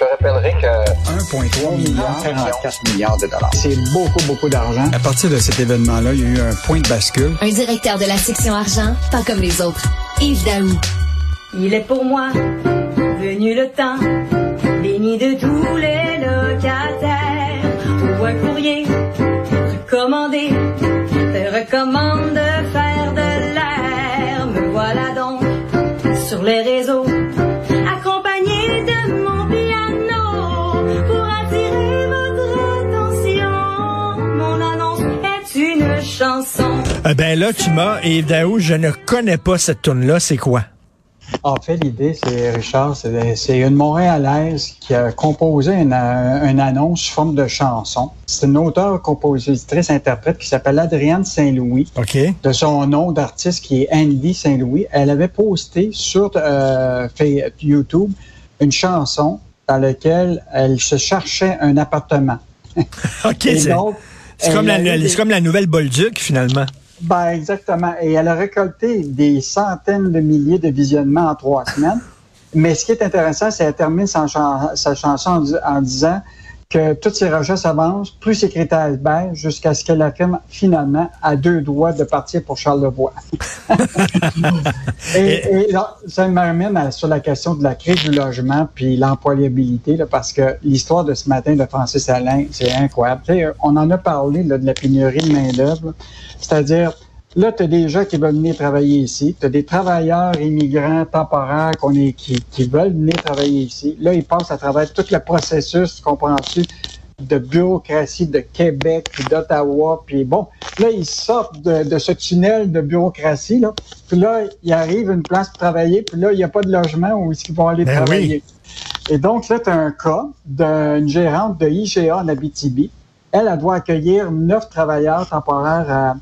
te rappellerai que 1,3 milliard, 44 milliards de dollars. C'est beaucoup, beaucoup d'argent. À partir de cet événement-là, il y a eu un point de bascule. Un directeur de la section argent, pas comme les autres. Yves Daou. Il est pour moi venu le temps, béni de tous les locataires. Ou un courrier recommandé, te recommande de faire de l'air. Me voilà donc sur les Euh, ben là, tu m'as, Yves Daou, je ne connais pas cette tune-là. C'est quoi? En fait, l'idée, c'est, Richard, c'est, une Montréalaise qui a composé une, une annonce sous forme de chanson. C'est une auteure, compositrice, interprète qui s'appelle Adrienne Saint-Louis. OK. De son nom d'artiste qui est Andy Saint-Louis. Elle avait posté sur euh, YouTube une chanson dans laquelle elle se cherchait un appartement. OK, Et c'est comme, la, comme la nouvelle Bolduc, finalement. Ben, exactement. Et elle a récolté des centaines de milliers de visionnements en trois semaines. Mais ce qui est intéressant, c'est qu'elle termine sa, chan- sa chanson en, en disant que toutes ses recherches avancent, plus ses critères baissent, jusqu'à ce qu'elle affirme finalement à deux doigts de partir pour Charlevoix. et, et là, ça m'amène à- sur la question de la crise du logement puis l'employabilité, là, parce que l'histoire de ce matin de Francis Alain, c'est incroyable. Tu sais, on en a parlé là, de la pénurie de main-d'œuvre. C'est-à-dire, là, tu as des gens qui veulent venir travailler ici. Tu as des travailleurs immigrants temporaires qu'on est, qui, qui veulent venir travailler ici. Là, ils passent à travers tout le processus, comprends-tu, de bureaucratie de Québec, puis d'Ottawa, puis bon, là, ils sortent de, de ce tunnel de bureaucratie, là, puis là, ils arrivent à une place pour travailler, puis là, il n'y a pas de logement où qu'ils vont aller Ben travailler. Et donc, là, tu as un cas d'une gérante de IGA en Abitibi. Elle, elle doit accueillir neuf travailleurs temporaires à,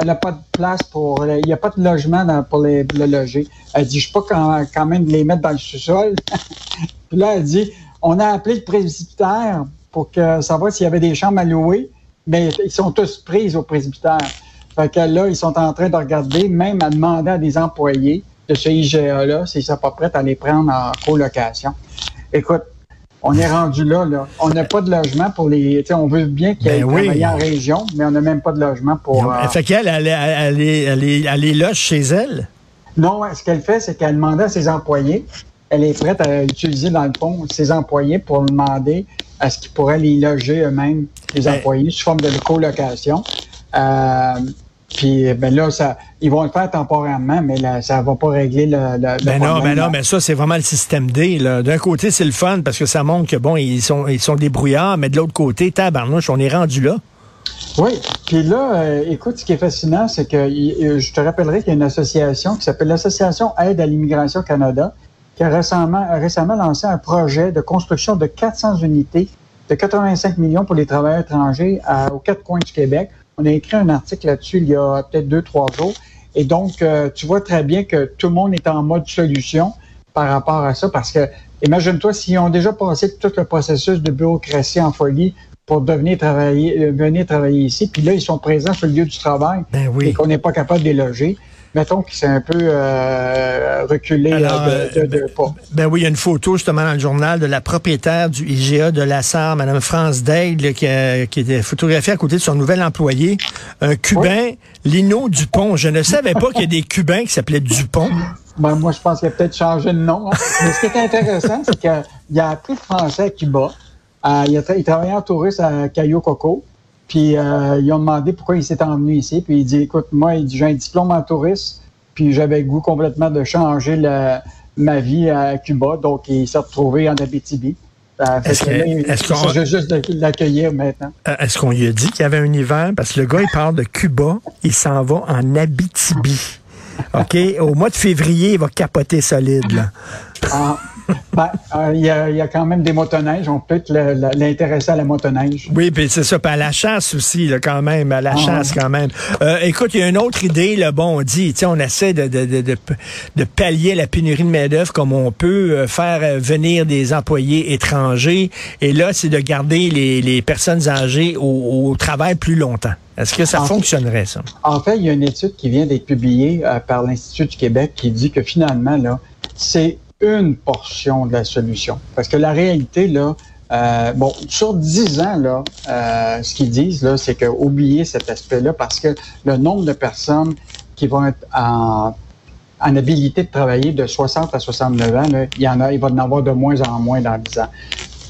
elle n'a pas de place pour, il n'y a pas de logement pour les, le loger. Elle dit, je pas quand, quand même les mettre dans le sous-sol. Puis là, elle dit, on a appelé le presbytère pour que savoir s'il y avait des chambres à louer, mais ils sont tous pris au presbytère. Fait que là, ils sont en train de regarder, même à demander à des employés de ce IGA-là s'ils sont pas prêts à les prendre en colocation. Écoute, on est rendu là, là. On n'a pas de logement pour les. on veut bien Ben aillent oui. travailler en région, mais on n'a même pas de logement pour. euh, Fait qu'elle, elle, elle, elle, est- elle, est- elle est loge chez elle? Non, ce qu'elle fait, c'est qu'elle demande à ses employés, elle est prête à utiliser, dans le fond, ses employés pour demander à ce qu'ils pourraient les loger eux-mêmes, les Ben- employés, sous forme de colocation. Euh, puis, ben là, ça, ils vont le faire temporairement, mais là, ça va pas régler le, le, le Ben non, problème. ben non, mais ça, c'est vraiment le système D. D'un côté, c'est le fun parce que ça montre que, bon, ils sont, ils sont débrouillards, mais de l'autre côté, tabarnouche, on est rendu là. Oui, puis là, euh, écoute, ce qui est fascinant, c'est que euh, je te rappellerai qu'il y a une association qui s'appelle l'Association Aide à l'immigration Canada, qui a récemment, a récemment lancé un projet de construction de 400 unités de 85 millions pour les travailleurs étrangers à- aux quatre coins du Québec. On a écrit un article là-dessus il y a peut-être deux, trois jours. Et donc, euh, tu vois très bien que tout le monde est en mode solution par rapport à ça, parce que imagine-toi s'ils ont déjà passé tout le processus de bureaucratie en folie pour devenir travailler, euh, venir travailler ici, puis là, ils sont présents sur le lieu du travail Ben oui. et qu'on n'est pas capable de les loger. Mettons que c'est un peu euh, reculé Alors, euh, de, de- de euh, pas. Ben oui, il y a une photo justement dans le journal de la propriétaire du IGA de la Sarre, Mme France Daigle, qui, a- qui était photographiée à côté de son nouvel employé, un Cubain, Lino Dupont. Je ne savais pas qu'il y a des Cubains qui s'appelaient Dupont. Ben, moi, je pense qu'il a peut-être changé de nom. hein. Mais ce qui est intéressant, c'est qu'il a appris le français à Cuba. Euh, il, a tra- il travaillait en touriste à Cayo Coco. Puis euh, ils ont demandé pourquoi il s'était emmené ici. Puis il dit Écoute, moi, il dit, j'ai un diplôme en tourisme, puis j'avais le goût complètement de changer la- ma vie à Cuba. Donc, il s'est retrouvé en Abitibi. Euh, Est-ce qu'on- s'agit juste de l'accueillir maintenant. Euh, Est-ce qu'on lui a dit qu'il y avait un hiver? Parce que le gars, il part de Cuba, il s'en va en Abitibi. OK? Au mois de février, il va capoter solide. Là. Ah, ben, euh, il y, a, il y a quand même des motoneiges. On peut l'intéresser à la motoneige. Oui, puis c'est ça. Puis à la chasse aussi, là, quand même. À la Ah, chasse, quand même. Euh, écoute, il y a une autre idée, là. Bon, on dit, tu sais, on essaie de, de, de, de, de pallier la pénurie de main-d'œuvre comme on peut, euh, faire venir des employés étrangers. Et là, c'est de garder les, les personnes âgées au, au travail plus longtemps. Est-ce que ça fonctionnerait, ça? En fait, il y a une étude qui vient d'être publiée euh, par l'Institut du Québec qui dit que finalement, là, c'est une portion de la solution. Parce que la réalité, là, euh, bon, sur 10 ans, là, euh, ce qu'ils disent, là, c'est que oubliez cet aspect-là parce que le nombre de personnes qui vont être en, en habilité de travailler de 60 à 69 ans, là, il y en a, il va en avoir de moins en moins dans 10 ans.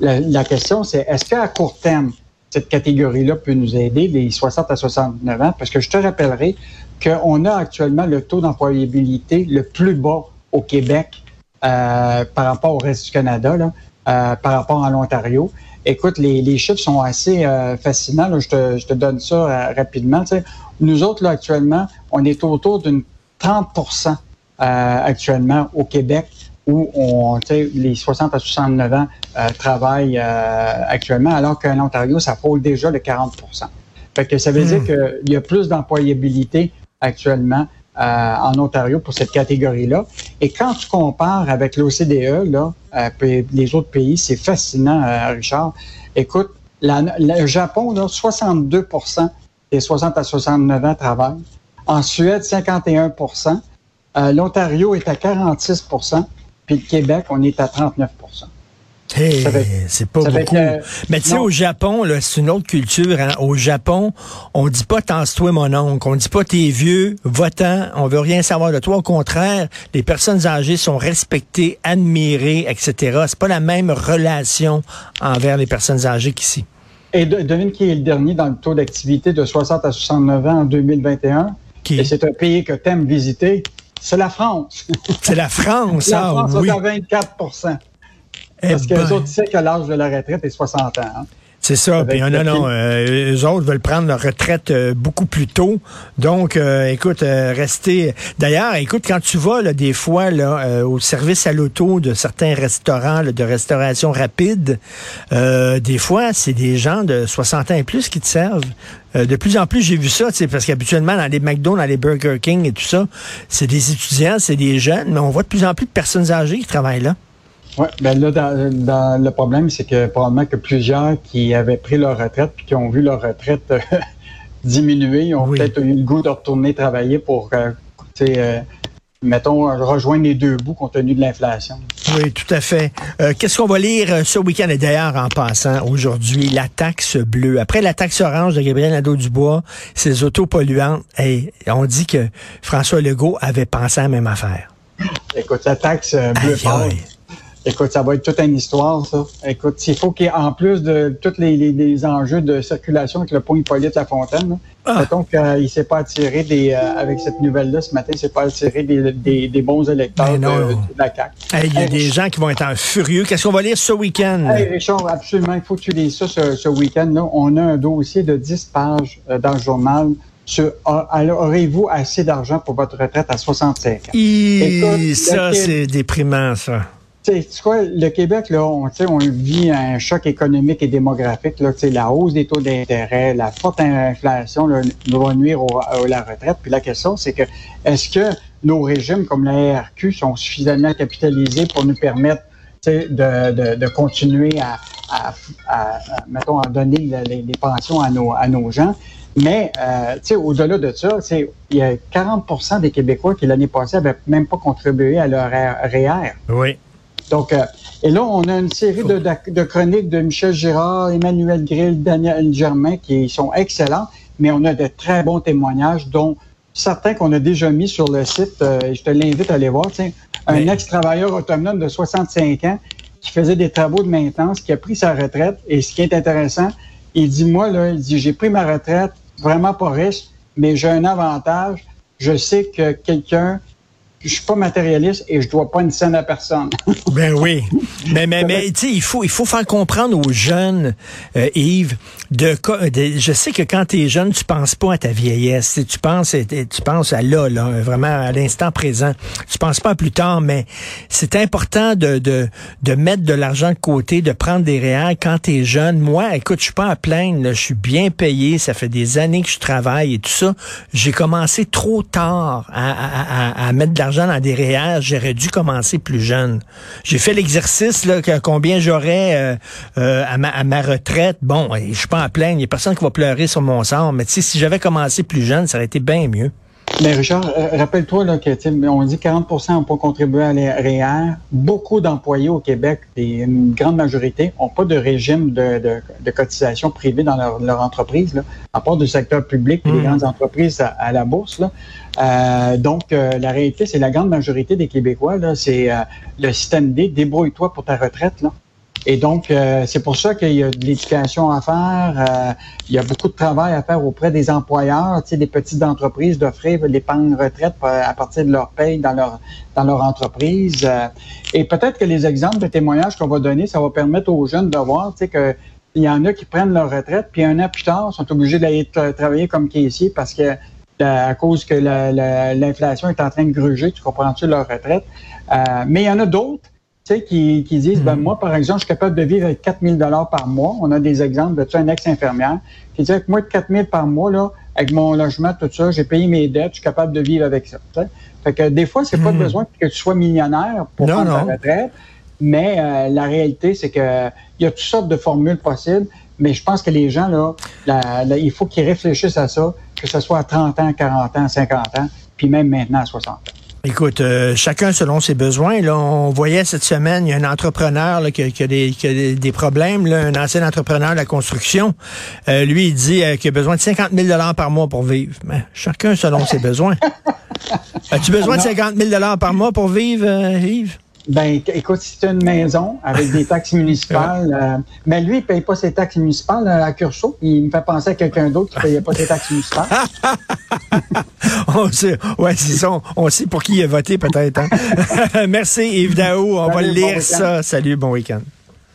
La, la question, c'est est-ce qu'à court terme, cette catégorie-là peut nous aider, les 60 à 69 ans? Parce que je te rappellerai qu'on a actuellement le taux d'employabilité le plus bas au Québec euh, par rapport au reste du Canada, là, euh, par rapport à l'Ontario. Écoute, les, les, chiffres sont assez euh, fascinants. Là. Je, te, je, te, donne ça euh, rapidement. sais. Nous autres, là, actuellement, on est autour d'une 30% euh, actuellement au Québec où on, les 60 à 69 ans euh, travaillent actuellement, alors qu'en Ontario, ça frôle déjà le 40 Fait que ça veut Hmm. dire qu'il y a plus d'employabilité actuellement euh, en Ontario pour cette catégorie-là. Et quand tu compares avec l'OCDE, là, euh, les autres pays, c'est fascinant, euh, Richard. Écoute, le Japon, là, 62% des 60 à 69 ans travaillent. En Suède, 51% euh, L'Ontario est à 46% puis le Québec, on est à 39 Hey, c'est pas beaucoup. Mais tu sais, au Japon, c'est une autre culture. Hein. Au Japon, on dit pas tasse-toi mon oncle, on dit pas t'es vieux, votant, on veut rien savoir de toi. Au contraire, les personnes âgées sont respectées, admirées, etc. C'est pas la même relation envers les personnes âgées qu'ici. Et de- devine qui est le dernier dans le taux d'activité de 60 à 69 ans en 2021? Qui? Et c'est un pays que tu aimes visiter. C'est la France. C'est la France, la ah France oui. est à 24 Eh Parce que ben, les autres, tu sais que l'âge de la retraite est 60 ans. hein. C'est ça. Puis, non, non, euh, eux autres veulent prendre leur retraite euh, beaucoup plus tôt. Donc, euh, écoute, euh, rester. D'ailleurs, écoute, quand tu vas là, des fois là, euh, au service à l'auto de certains restaurants là, de restauration rapide, euh, des fois, c'est des gens de 60 ans et plus qui te servent. Euh, de plus en plus, j'ai vu ça, parce qu'habituellement, dans les McDo, dans les Burger King et tout ça, c'est des étudiants, c'est des jeunes, mais on voit de plus en plus de personnes âgées qui travaillent là. Oui, ben là, dans, dans- le problème, c'est que probablement que plusieurs qui avaient pris leur retraite puis qui ont vu leur retraite euh, diminuer, ont Oui. peut-être eu le goût de retourner travailler pour, euh, tu sais, euh, mettons, rejoindre les deux bouts compte tenu de l'inflation. Oui, tout à fait. Euh, Qu'est-ce qu'on va lire euh, ce week-end? Et d'ailleurs, en passant, aujourd'hui, la taxe bleue. Après la taxe orange de Gabriel Nadeau-Dubois, ces autos polluantes, hey, on dit que François Legault avait pensé à la même affaire. Écoute, la taxe euh, bleu Aïe, pâle, aïe. Écoute, ça va être toute une histoire, ça. Écoute, il faut qu'il y ait, en plus de tous les, les- les enjeux de circulation avec le pont Hippolyte Lafontaine, Ah. mettons qu'il ne s'est pas attiré des, euh, avec cette nouvelle-là ce matin, il s'est pas attiré des, des, des bons électeurs de, la CAQ. Hey, Il y a Hey, des gens qui vont être en furieux. Qu'est-ce qu'on va lire ce week-end? Hey, Richard, absolument, il faut que tu lises ça ce, ce week-end-là. On a un dossier de 10 pages euh, dans le journal aurez-vous assez d'argent pour votre retraite à 65 ans? Écoute, ça, c'est déprimant, ça. Vois, le Québec, là, on, on vit un choc économique et démographique. Là, la hausse des taux d'intérêt, la forte inflation là, nous va nuire au- à la retraite. Puis la question, c'est que est-ce que nos régimes comme la RQ sont suffisamment capitalisés pour nous permettre de, de, de continuer à, à, à- mettons, à donner le- les, les pensions à nos, à nos gens? Mais, euh, au-delà de ça, il y a 40% des Québécois qui, l'année passée, n'avaient même pas contribué à leur REER. Oui. Donc, euh, et là, on a une série de, chroniques de Michel Girard, Emmanuel Grill, Daniel Germain qui sont excellents, mais on a de très bons témoignages, dont certains qu'on a déjà mis sur le site. Euh, je te l'invite à aller voir. Tiens, un Mais- ex-travailleur autonome de 65 ans qui faisait des travaux de maintenance, qui a pris sa retraite. Et ce qui est intéressant, il dit, moi, là, il dit, j'ai pris ma retraite, vraiment pas riche, mais j'ai un avantage. Je sais que quelqu'un, je suis pas matérialiste et je dois pas une scène à personne. Ben oui. Mais, mais, mais tu sais, il faut, il faut faire comprendre aux jeunes, euh, Yves, de, je sais que quand tu es jeune, tu penses pas à ta vieillesse. Tu penses, tu penses à là, là, vraiment à l'instant présent. Tu penses pas à plus tard, mais c'est important de, de, de mettre de l'argent de côté, de prendre des réels quand tu es jeune. Moi, écoute, je suis pas à plaindre, je suis bien payé, ça fait des années que je travaille et tout ça. J'ai commencé trop tard à, à, à, à mettre de l'argent des réels. J'aurais dû commencer plus jeune. J'ai fait l'exercice là que combien j'aurais euh, euh, à, ma, retraite. Bon, et je suis pas à plaindre. Il y a personne qui va pleurer sur mon sort. Mais si j'avais commencé plus jeune, ça aurait été bien mieux. Mais Richard, euh, rappelle-toi là, que on dit 40% n'ont pas contribué à l'ER. Beaucoup d'employés au Québec, et une grande majorité, n'ont pas de régime de, de, de cotisation privée dans leur, leur entreprise, là, à part du secteur public et des Mhm. grandes entreprises à, à la bourse. Là. Euh, donc, euh, la réalité, c'est la grande majorité des Québécois, là, c'est euh, le système D, débrouille-toi pour ta retraite. Là. Et donc, euh, c'est pour ça qu'il y a de l'éducation à faire. euh, il y a beaucoup de travail à faire auprès des employeurs, tu sais, des petites entreprises, d'offrir l'épargne retraite à partir de leur paye dans leur dans leur entreprise. euh. et peut-être que les exemples de témoignages qu'on va donner, ça va permettre aux jeunes de voir, tu sais, que il y en a qui prennent leur retraite, puis un an plus tard, sont obligés d'aller tra- travailler comme caissier parce que euh, à cause que la- la- l'inflation est en train de gruger, tu comprends-tu, leur retraite. Euh, mais il y en a d'autres sais, qui, qui disent, ben moi, par exemple, je suis capable de vivre avec 4 000 par mois. On a des exemples de ça, une ex-infirmière qui dit, avec moi, de 4 000 par mois, là, avec mon logement, tout ça, j'ai payé mes dettes, je suis capable de vivre avec ça. Fait que des fois, c'est pas Mhm. besoin que tu sois millionnaire pour Non, prendre non. ta retraite, mais euh, la réalité, c'est que il y a toutes sortes de formules possibles, mais je pense que les gens, là, la- la- il faut qu'ils réfléchissent à ça, que ce soit à 30 ans, 40 ans, 50 ans, puis même maintenant à 60 ans. Écoute, euh, chacun selon ses besoins. Là, on voyait cette semaine, il y a un entrepreneur là, qui, a, qui a des, qui a des- problèmes, là, un ancien entrepreneur de la construction. Euh, lui, il dit euh, qu'il a besoin de 50 000 par mois pour vivre. Mais chacun selon ses besoins. As-tu besoin de 50 000 par mois pour vivre, euh, Yves? Ben, écoute, si tu as une maison avec des taxes municipales, euh, mais lui, il paye pas ses taxes municipales euh, à Curso. Il me fait penser à quelqu'un d'autre qui payait pas ses taxes municipales. On sait, ouais, c'est ça. On, on sait pour qui il a voté peut-être. hein. Merci Yves Daou. On va Salut, lire ça. Salut, bon week-end.